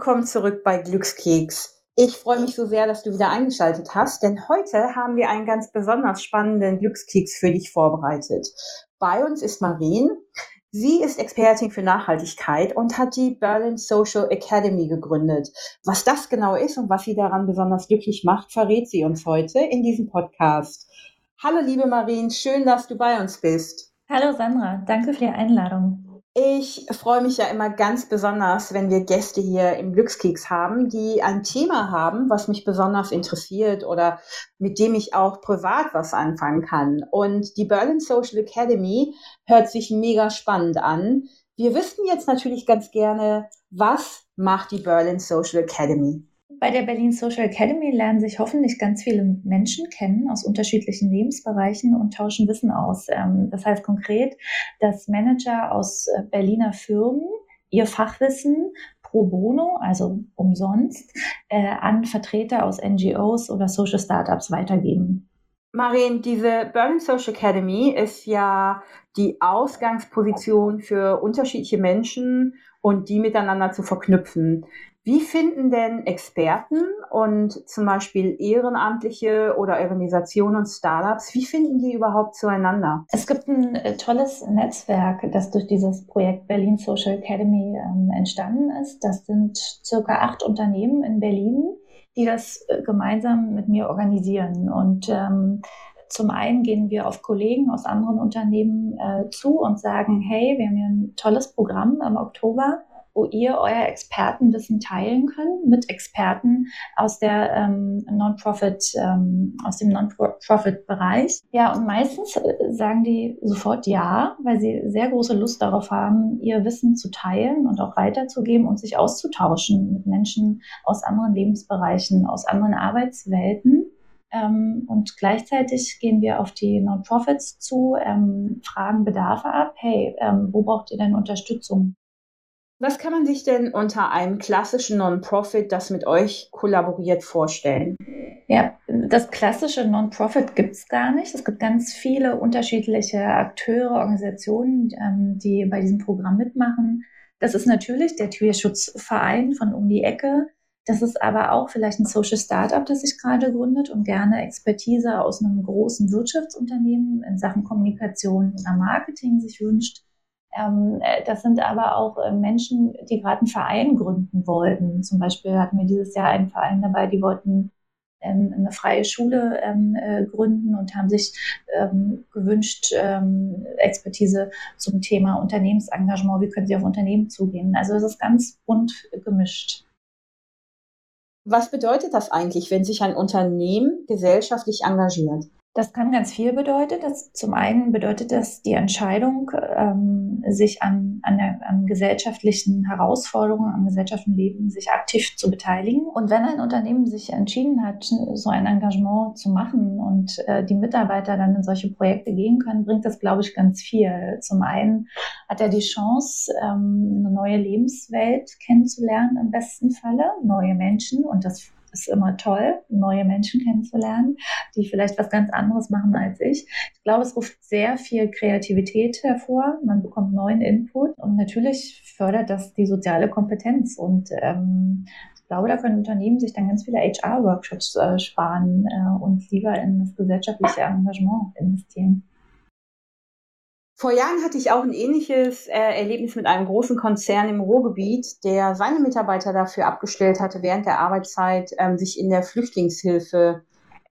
willkommen zurück bei Glückskeks. Ich freue mich so sehr, dass du wieder eingeschaltet hast, denn heute haben wir einen ganz besonders spannenden Glückskeks für dich vorbereitet. Bei uns ist Marien. Sie ist Expertin für Nachhaltigkeit und hat die Berlin Social Academy gegründet. Was das genau ist und was sie daran besonders glücklich macht, verrät sie uns heute in diesem Podcast. Hallo liebe Marien, schön, dass du bei uns bist. Hallo Sandra, danke für die Einladung. Ich freue mich ja immer ganz besonders, wenn wir Gäste hier im Glückskeks haben, die ein Thema haben, was mich besonders interessiert oder mit dem ich auch privat was anfangen kann. Und die Berlin Social Academy hört sich mega spannend an. Wir wissen jetzt natürlich ganz gerne, was macht die Berlin Social Academy? Bei der Berlin Social Academy lernen sich hoffentlich ganz viele Menschen kennen aus unterschiedlichen Lebensbereichen und tauschen Wissen aus. Ähm, das heißt konkret, dass Manager aus äh, Berliner Firmen ihr Fachwissen pro bono, also umsonst, äh, an Vertreter aus NGOs oder Social Startups weitergeben. Marien, diese Berlin Social Academy ist ja die Ausgangsposition für unterschiedliche Menschen und die miteinander zu verknüpfen. Wie finden denn Experten und zum Beispiel Ehrenamtliche oder Organisationen und Startups, wie finden die überhaupt zueinander? Es gibt ein äh, tolles Netzwerk, das durch dieses Projekt Berlin Social Academy ähm, entstanden ist. Das sind circa acht Unternehmen in Berlin, die das äh, gemeinsam mit mir organisieren. Und ähm, zum einen gehen wir auf Kollegen aus anderen Unternehmen äh, zu und sagen, hey, wir haben hier ein tolles Programm im Oktober wo ihr euer Expertenwissen teilen könnt mit Experten aus der ähm, Non-Profit, ähm, aus dem Non-Profit-Bereich. Ja, und meistens äh, sagen die sofort ja, weil sie sehr große Lust darauf haben, ihr Wissen zu teilen und auch weiterzugeben und sich auszutauschen mit Menschen aus anderen Lebensbereichen, aus anderen Arbeitswelten. Ähm, und gleichzeitig gehen wir auf die Non-Profits zu, ähm, fragen Bedarfe ab. Hey, ähm, wo braucht ihr denn Unterstützung? Was kann man sich denn unter einem klassischen Non-Profit, das mit euch kollaboriert, vorstellen? Ja, das klassische Non-Profit gibt es gar nicht. Es gibt ganz viele unterschiedliche Akteure, Organisationen, ähm, die bei diesem Programm mitmachen. Das ist natürlich der Tierschutzverein von um die Ecke. Das ist aber auch vielleicht ein Social Startup, das sich gerade gründet und gerne Expertise aus einem großen Wirtschaftsunternehmen in Sachen Kommunikation oder Marketing sich wünscht. Ähm, äh, das sind aber auch äh, Menschen, die gerade einen Verein gründen wollten. Zum Beispiel hatten wir dieses Jahr einen Verein dabei, die wollten ähm, eine freie Schule ähm, äh, gründen und haben sich gewünscht, Expertise zum Thema Unternehmensengagement, wie können sie auf Unternehmen zugehen. Also es ist ganz bunt gemischt. Was bedeutet das eigentlich, wenn sich ein Unternehmen gesellschaftlich engagiert? Das kann ganz viel bedeuten. Das, zum einen bedeutet das die Entscheidung, ähm, sich an, an, der, an gesellschaftlichen Herausforderungen, am gesellschaftlichen Leben sich aktiv zu beteiligen. Und wenn ein Unternehmen sich entschieden hat, so ein Engagement zu machen und äh, die Mitarbeiter dann in solche Projekte gehen können, bringt das, glaube ich, ganz viel. Zum einen hat er die Chance, ähm, eine neue Lebenswelt kennenzulernen im besten Falle, neue Menschen und das ist immer toll, neue Menschen kennenzulernen, die vielleicht was ganz anderes machen als ich. Ich glaube, es ruft sehr viel Kreativität hervor. Man bekommt neuen Input und natürlich fördert das die soziale Kompetenz. Und ähm, ich glaube, da können Unternehmen sich dann ganz viele HR-Workshops äh, sparen äh, und lieber in das gesellschaftliche Engagement investieren. Vor Jahren hatte ich auch ein ähnliches äh, Erlebnis mit einem großen Konzern im Ruhrgebiet, der seine Mitarbeiter dafür abgestellt hatte, während der Arbeitszeit ähm, sich in der Flüchtlingshilfe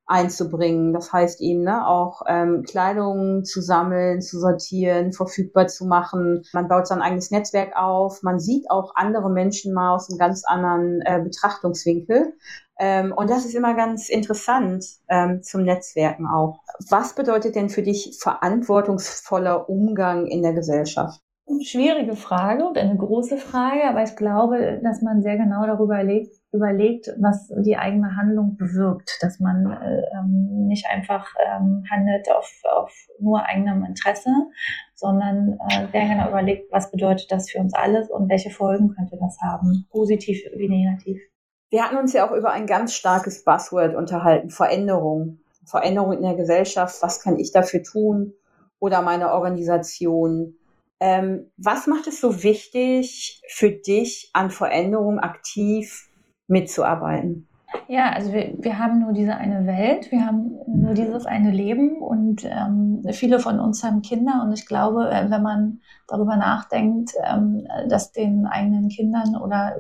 einzubringen. Das heißt eben ne, auch ähm, Kleidung zu sammeln, zu sortieren, verfügbar zu machen. Man baut sein eigenes Netzwerk auf. Man sieht auch andere Menschen mal aus einem ganz anderen äh, Betrachtungswinkel. Ähm, und das ist immer ganz interessant ähm, zum Netzwerken auch. Was bedeutet denn für dich verantwortungsvoller Umgang in der Gesellschaft? Schwierige Frage und eine große Frage, aber ich glaube, dass man sehr genau darüber überlegt, überlegt was die eigene Handlung bewirkt, dass man äh, ähm, nicht einfach ähm, handelt auf, auf nur eigenem Interesse, sondern äh, sehr genau überlegt, was bedeutet das für uns alles und welche Folgen könnte das haben, positiv wie negativ. Wir hatten uns ja auch über ein ganz starkes Buzzword unterhalten, Veränderung. Veränderung in der Gesellschaft, was kann ich dafür tun oder meine Organisation. Ähm, was macht es so wichtig für dich, an Veränderung aktiv mitzuarbeiten? Ja, also wir, wir haben nur diese eine Welt, wir haben nur dieses eine Leben und ähm, viele von uns haben Kinder und ich glaube, äh, wenn man darüber nachdenkt, ähm, dass den eigenen Kindern oder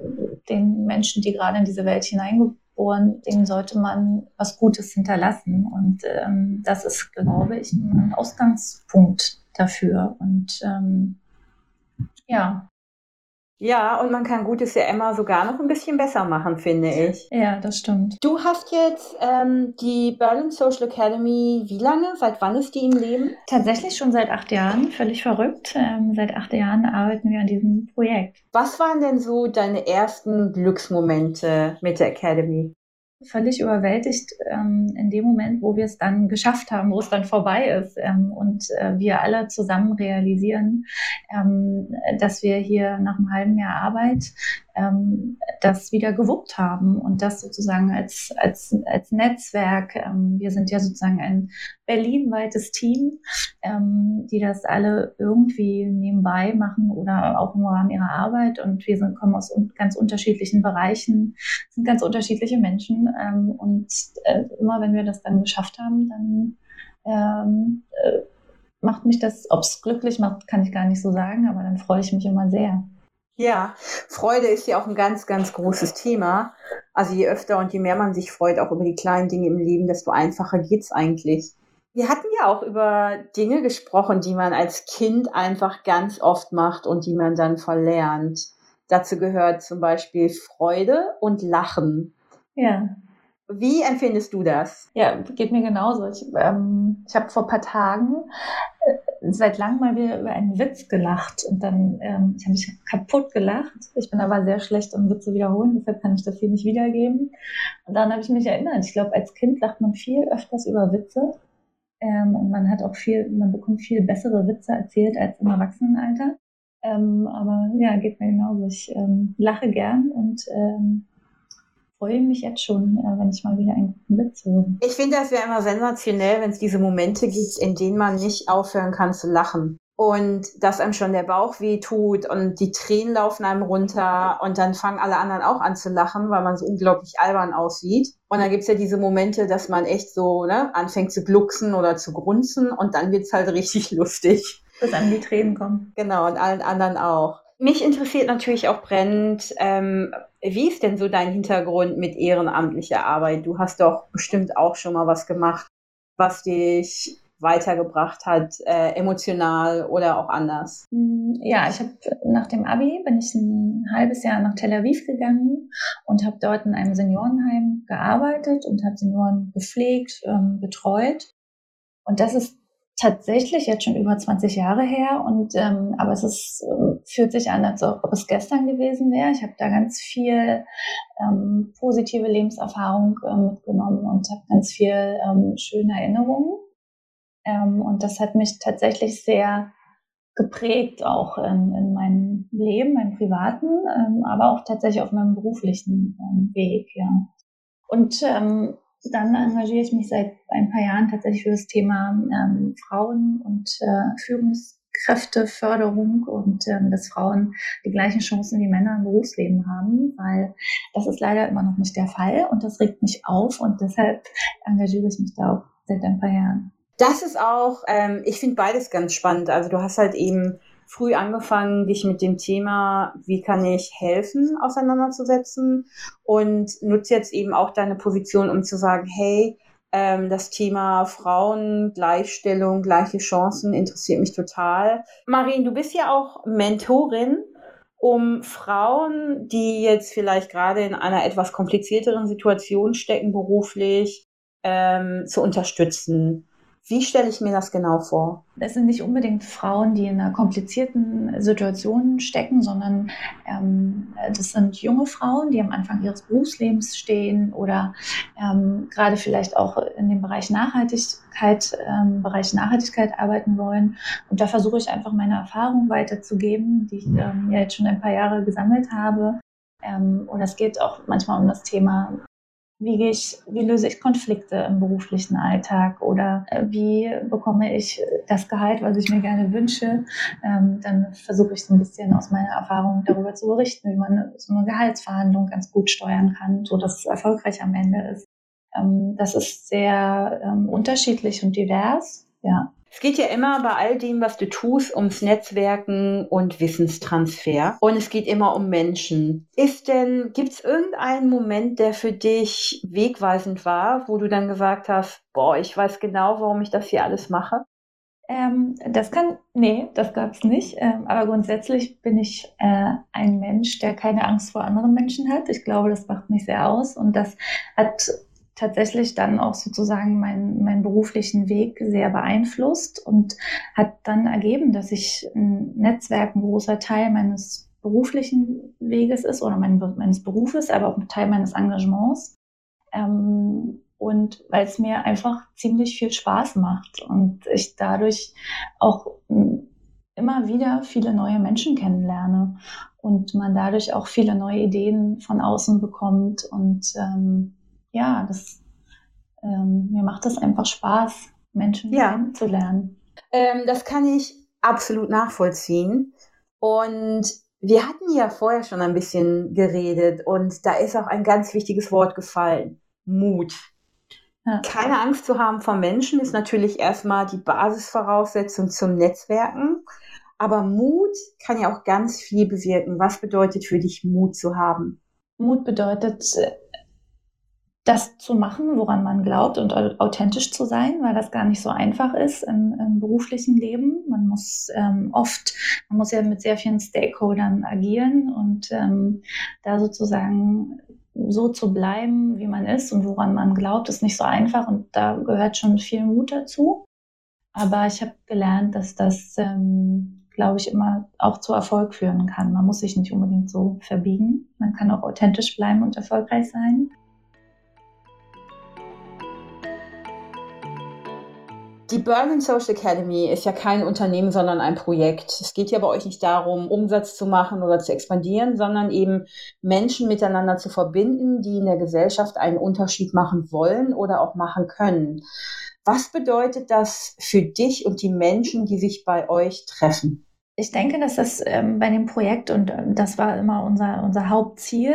den Menschen, die gerade in diese Welt hineingeboren, denen sollte man was Gutes hinterlassen und ähm, das ist, glaube ich, ein Ausgangspunkt dafür und ähm, ja, ja, und man kann Gutes ja immer sogar noch ein bisschen besser machen, finde ich. Ja, das stimmt. Du hast jetzt ähm, die Berlin Social Academy, wie lange? Seit wann ist die im Leben? Tatsächlich schon seit acht Jahren, völlig verrückt. Ähm, seit acht Jahren arbeiten wir an diesem Projekt. Was waren denn so deine ersten Glücksmomente mit der Academy? Völlig überwältigt ähm, in dem Moment, wo wir es dann geschafft haben, wo es dann vorbei ist ähm, und äh, wir alle zusammen realisieren, ähm, dass wir hier nach einem halben Jahr Arbeit ähm, das wieder gewuppt haben und das sozusagen als, als, als Netzwerk. Ähm, wir sind ja sozusagen ein berlinweites Team, ähm, die das alle irgendwie nebenbei machen oder auch im Rahmen ihrer Arbeit und wir sind, kommen aus ganz unterschiedlichen Bereichen, sind ganz unterschiedliche Menschen ähm, und äh, immer wenn wir das dann geschafft haben, dann ähm, äh, macht mich das, ob es glücklich macht, kann ich gar nicht so sagen, aber dann freue ich mich immer sehr. Ja, Freude ist ja auch ein ganz, ganz großes Thema. Also je öfter und je mehr man sich freut, auch über die kleinen Dinge im Leben, desto einfacher geht's eigentlich. Wir hatten ja auch über Dinge gesprochen, die man als Kind einfach ganz oft macht und die man dann verlernt. Dazu gehört zum Beispiel Freude und Lachen. Ja. Wie empfindest du das? Ja, geht mir genauso. Ich, ähm, ich habe vor ein paar Tagen äh, seit langem mal wieder über einen Witz gelacht und dann, ähm, ich habe mich kaputt gelacht. Ich bin aber sehr schlecht im Witze wiederholen, deshalb kann ich das hier nicht wiedergeben. Und dann habe ich mich erinnert, ich glaube, als Kind lacht man viel öfters über Witze ähm, und man hat auch viel, man bekommt viel bessere Witze erzählt als im Erwachsenenalter. Ähm, aber ja, geht mir genauso. Ich ähm, lache gern und ähm, freue mich jetzt schon, äh, wenn ich mal wieder einen guten Witz höre. Ich finde, das wäre immer sensationell, wenn es diese Momente gibt, in denen man nicht aufhören kann zu lachen. Und dass einem schon der Bauch weh tut und die Tränen laufen einem runter und dann fangen alle anderen auch an zu lachen, weil man so unglaublich albern aussieht. Und dann gibt's ja diese Momente, dass man echt so ne, anfängt zu glucksen oder zu grunzen und dann wird's halt richtig lustig. Bis einem die Tränen kommen. Genau, und allen anderen auch. Mich interessiert natürlich auch brennend, ähm, wie ist denn so dein Hintergrund mit ehrenamtlicher Arbeit? Du hast doch bestimmt auch schon mal was gemacht, was dich weitergebracht hat, äh, emotional oder auch anders? Mm, ja, ich habe nach dem Abi bin ich ein halbes Jahr nach Tel Aviv gegangen und habe dort in einem Seniorenheim gearbeitet und habe Senioren gepflegt, ähm, betreut. Und das ist tatsächlich jetzt schon über 20 Jahre her und ähm, aber es ist, äh, fühlt sich an, als ob es gestern gewesen wäre. Ich habe da ganz viel ähm, positive Lebenserfahrung äh, mitgenommen und habe ganz viel ähm, schöne Erinnerungen. Ähm, und das hat mich tatsächlich sehr geprägt, auch in, in meinem Leben, meinem privaten, ähm, aber auch tatsächlich auf meinem beruflichen ähm, Weg. Ja. Und ähm, dann engagiere ich mich seit ein paar Jahren tatsächlich für das Thema ähm, Frauen und äh, Führungskräfteförderung und ähm, dass Frauen die gleichen Chancen wie Männer im Berufsleben haben, weil das ist leider immer noch nicht der Fall und das regt mich auf und deshalb engagiere ich mich da auch seit ein paar Jahren. Das ist auch, ähm, ich finde beides ganz spannend. Also du hast halt eben früh angefangen, dich mit dem Thema, wie kann ich helfen, auseinanderzusetzen und nutze jetzt eben auch deine Position, um zu sagen, hey, ähm, das Thema Frauen, Gleichstellung, gleiche Chancen interessiert mich total. Marien, du bist ja auch Mentorin, um Frauen, die jetzt vielleicht gerade in einer etwas komplizierteren Situation stecken beruflich, ähm, zu unterstützen. Wie stelle ich mir das genau vor? Das sind nicht unbedingt Frauen, die in einer komplizierten Situation stecken, sondern ähm, das sind junge Frauen, die am Anfang ihres Berufslebens stehen oder ähm, gerade vielleicht auch in dem Bereich Nachhaltigkeit, ähm, Bereich Nachhaltigkeit arbeiten wollen. Und da versuche ich einfach meine Erfahrung weiterzugeben, die ich ähm, ja jetzt schon ein paar Jahre gesammelt habe. Ähm, und es geht auch manchmal um das Thema wie, gehe ich, wie löse ich Konflikte im beruflichen Alltag oder äh, wie bekomme ich das Gehalt, was ich mir gerne wünsche. Ähm, dann versuche ich so ein bisschen aus meiner Erfahrung darüber zu berichten, wie man so eine Gehaltsverhandlung ganz gut steuern kann, so dass es erfolgreich am Ende ist. Ähm, das ist sehr ähm, unterschiedlich und divers. Ja. Es geht ja immer bei all dem, was du tust, ums Netzwerken und Wissenstransfer. Und es geht immer um Menschen. Ist denn, gibt es irgendeinen Moment, der für dich wegweisend war, wo du dann gesagt hast, boah, ich weiß genau, warum ich das hier alles mache? Ähm, das kann, nee, das gab es nicht. Ähm, aber grundsätzlich bin ich äh, ein Mensch, der keine Angst vor anderen Menschen hat. Ich glaube, das macht mich sehr aus und das hat tatsächlich dann auch sozusagen meinen, meinen beruflichen Weg sehr beeinflusst und hat dann ergeben, dass ich ein Netzwerk ein großer Teil meines beruflichen Weges ist oder mein, meines Berufes, aber auch ein Teil meines Engagements. Ähm, und weil es mir einfach ziemlich viel Spaß macht und ich dadurch auch immer wieder viele neue Menschen kennenlerne und man dadurch auch viele neue Ideen von außen bekommt und ähm, ja, das, ähm, mir macht es einfach Spaß, Menschen ja. kennenzulernen. Ähm, das kann ich absolut nachvollziehen. Und wir hatten ja vorher schon ein bisschen geredet und da ist auch ein ganz wichtiges Wort gefallen. Mut. Ja. Keine Angst zu haben vor Menschen ist natürlich erstmal die Basisvoraussetzung zum Netzwerken. Aber Mut kann ja auch ganz viel bewirken. Was bedeutet für dich Mut zu haben? Mut bedeutet, das zu machen, woran man glaubt und authentisch zu sein, weil das gar nicht so einfach ist im, im beruflichen Leben. Man muss ähm, oft, man muss ja mit sehr vielen Stakeholdern agieren und ähm, da sozusagen so zu bleiben, wie man ist und woran man glaubt, ist nicht so einfach und da gehört schon viel Mut dazu. Aber ich habe gelernt, dass das, ähm, glaube ich, immer auch zu Erfolg führen kann. Man muss sich nicht unbedingt so verbiegen. Man kann auch authentisch bleiben und erfolgreich sein. Die Berlin Social Academy ist ja kein Unternehmen, sondern ein Projekt. Es geht ja bei euch nicht darum, Umsatz zu machen oder zu expandieren, sondern eben Menschen miteinander zu verbinden, die in der Gesellschaft einen Unterschied machen wollen oder auch machen können. Was bedeutet das für dich und die Menschen, die sich bei euch treffen? Ich denke, dass das ähm, bei dem Projekt, und ähm, das war immer unser, unser Hauptziel,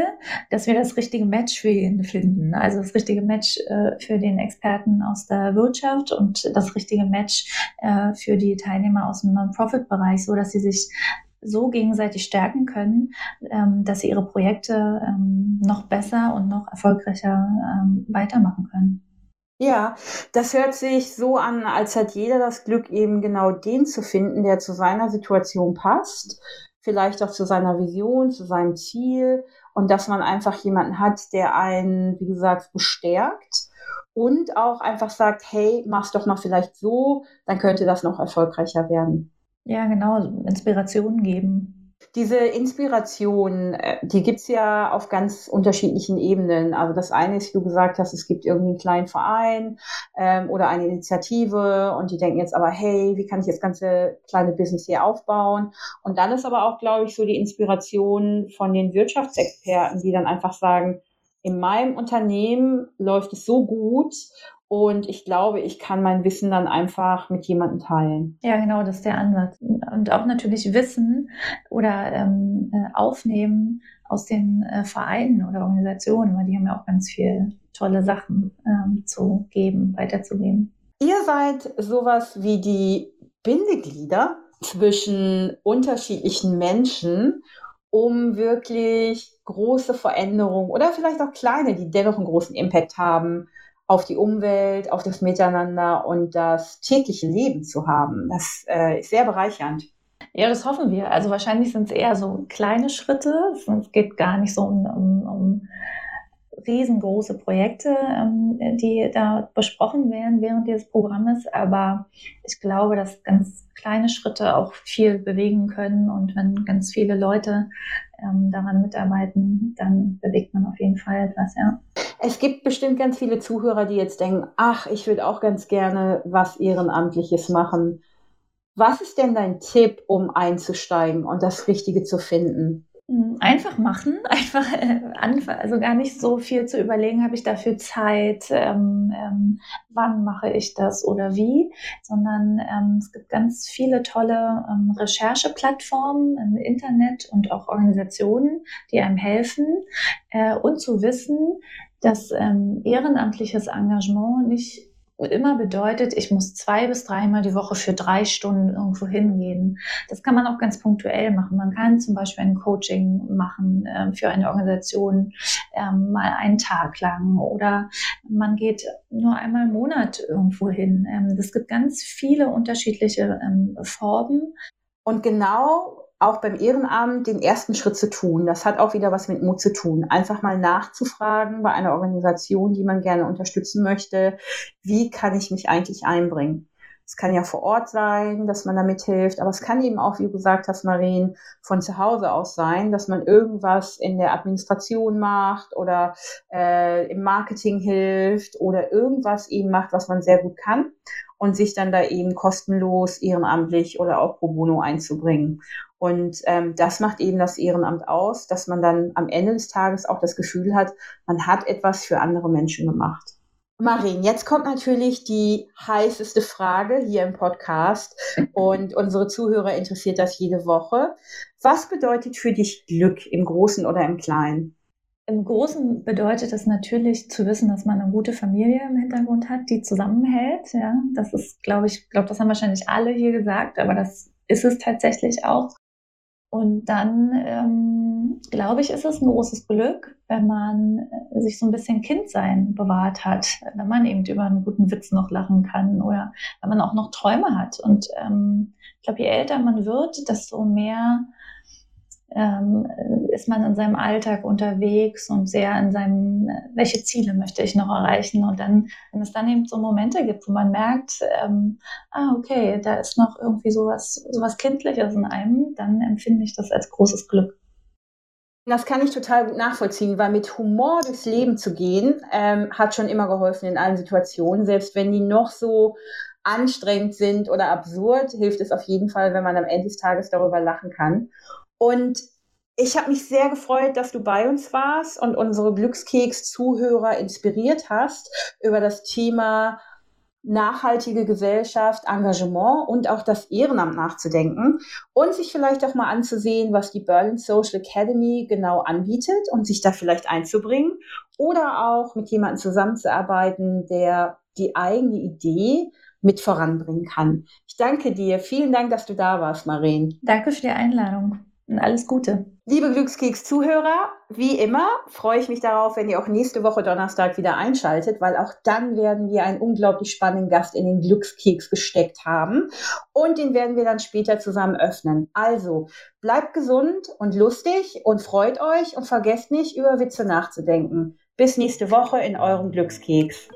dass wir das richtige Match für ihn finden. Also das richtige Match äh, für den Experten aus der Wirtschaft und das richtige Match äh, für die Teilnehmer aus dem Non-Profit-Bereich, so dass sie sich so gegenseitig stärken können, ähm, dass sie ihre Projekte ähm, noch besser und noch erfolgreicher ähm, weitermachen können. Ja, das hört sich so an, als hat jeder das Glück, eben genau den zu finden, der zu seiner Situation passt, vielleicht auch zu seiner Vision, zu seinem Ziel und dass man einfach jemanden hat, der einen, wie gesagt, bestärkt und auch einfach sagt, hey, mach's doch mal vielleicht so, dann könnte das noch erfolgreicher werden. Ja, genau, Inspirationen geben. Diese Inspiration, äh, die gibt's ja auf ganz unterschiedlichen Ebenen. Also das eine ist, wie du gesagt hast, es gibt irgendwie einen kleinen Verein ähm, oder eine Initiative und die denken jetzt aber, hey, wie kann ich das ganze kleine Business hier aufbauen? Und dann ist aber auch, glaube ich, so die Inspiration von den Wirtschaftsexperten, die dann einfach sagen, in meinem Unternehmen läuft es so gut und ich glaube, ich kann mein Wissen dann einfach mit jemandem teilen. Ja, genau, das ist der Ansatz. Und auch natürlich Wissen oder ähm, äh, aufnehmen aus den äh, Vereinen oder Organisationen, weil die haben ja auch ganz viel tolle Sachen ähm, zu geben, weiterzugeben. Ihr seid sowas wie die Bindeglieder zwischen unterschiedlichen Menschen, um wirklich große Veränderungen oder vielleicht auch kleine, die dennoch einen großen Impact haben, auf die Umwelt, auf das Miteinander und das tägliche Leben zu haben. Das äh, ist sehr bereichernd. Ja, das hoffen wir. Also wahrscheinlich sind es eher so kleine Schritte. Es geht gar nicht so um, um, um riesengroße Projekte, ähm, die da besprochen werden während dieses Programmes. Aber ich glaube, dass ganz kleine Schritte auch viel bewegen können. Und wenn ganz viele Leute ähm, daran mitarbeiten, dann bewegt man auf jeden Fall etwas, ja. Es gibt bestimmt ganz viele Zuhörer, die jetzt denken, ach, ich würde auch ganz gerne was Ehrenamtliches machen. Was ist denn dein Tipp, um einzusteigen und das Richtige zu finden? Hm, einfach machen, einfach äh, also gar nicht so viel zu überlegen, habe ich dafür Zeit, ähm, ähm, wann mache ich das oder wie, sondern ähm, es gibt ganz viele tolle ähm, Rechercheplattformen im Internet und auch Organisationen, die einem helfen äh, und zu wissen, dass ähm, ehrenamtliches Engagement nicht immer bedeutet, ich muss zwei bis dreimal die Woche für drei Stunden irgendwo hingehen. Das kann man auch ganz punktuell machen. Man kann zum Beispiel ein Coaching machen äh, für eine Organisation ähm, mal einen Tag lang oder man geht nur einmal im Monat irgendwo hin. Ähm, es gibt ganz viele unterschiedliche ähm, Formen. Und genau auch beim Ehrenamt den ersten Schritt zu tun. Das hat auch wieder was mit Mut zu tun. Einfach mal nachzufragen bei einer Organisation, die man gerne unterstützen möchte, wie kann ich mich eigentlich einbringen? Es kann ja vor Ort sein, dass man damit hilft, aber es kann eben auch, wie du gesagt hast, Marien, von zu Hause aus sein, dass man irgendwas in der Administration macht oder äh, im Marketing hilft oder irgendwas eben macht, was man sehr gut kann und sich dann da eben kostenlos ehrenamtlich oder auch pro bono einzubringen. Und ähm, das macht eben das Ehrenamt aus, dass man dann am Ende des Tages auch das Gefühl hat, man hat etwas für andere Menschen gemacht. Marin, jetzt kommt natürlich die heißeste Frage hier im Podcast und unsere Zuhörer interessiert das jede Woche. Was bedeutet für dich Glück im Großen oder im Kleinen? Im Großen bedeutet es natürlich zu wissen, dass man eine gute Familie im Hintergrund hat, die zusammenhält. Ja, das ist, glaube ich, glaube, das haben wahrscheinlich alle hier gesagt, aber das ist es tatsächlich auch. Und dann, ähm, glaube ich, ist es ein großes Glück, wenn man äh, sich so ein bisschen Kindsein bewahrt hat, wenn man eben über einen guten Witz noch lachen kann oder wenn man auch noch Träume hat. Und ähm, ich glaube, je älter man wird, desto mehr ähm, ist man in seinem Alltag unterwegs und sehr in seinem, welche Ziele möchte ich noch erreichen? Und dann, wenn es dann eben so Momente gibt, wo man merkt, ähm, ah, okay, da ist noch irgendwie sowas, sowas Kindliches in einem, dann empfinde ich das als großes Glück. Das kann ich total gut nachvollziehen, weil mit Humor durchs Leben zu gehen, ähm, hat schon immer geholfen in allen Situationen, selbst wenn die noch so anstrengend sind oder absurd, hilft es auf jeden Fall, wenn man am Ende des Tages darüber lachen kann. Und ich habe mich sehr gefreut, dass du bei uns warst und unsere Glückskeks-Zuhörer inspiriert hast über das Thema nachhaltige Gesellschaft, Engagement und auch das Ehrenamt nachzudenken und sich vielleicht auch mal anzusehen, was die Berlin Social Academy genau anbietet und sich da vielleicht einzubringen oder auch mit jemandem zusammenzuarbeiten, der die eigene Idee mit voranbringen kann. Ich danke dir. Vielen Dank, dass du da warst, Maren. Danke für die Einladung und alles Gute. Liebe Glückskeks-Zuhörer, wie immer freue ich mich darauf, wenn ihr auch nächste Woche Donnerstag wieder einschaltet, weil auch dann werden wir einen unglaublich spannenden Gast in den Glückskeks gesteckt haben und den werden wir dann später zusammen öffnen. Also bleibt gesund und lustig und freut euch und vergesst nicht, über Witze nachzudenken. Bis nächste Woche in eurem Glückskeks.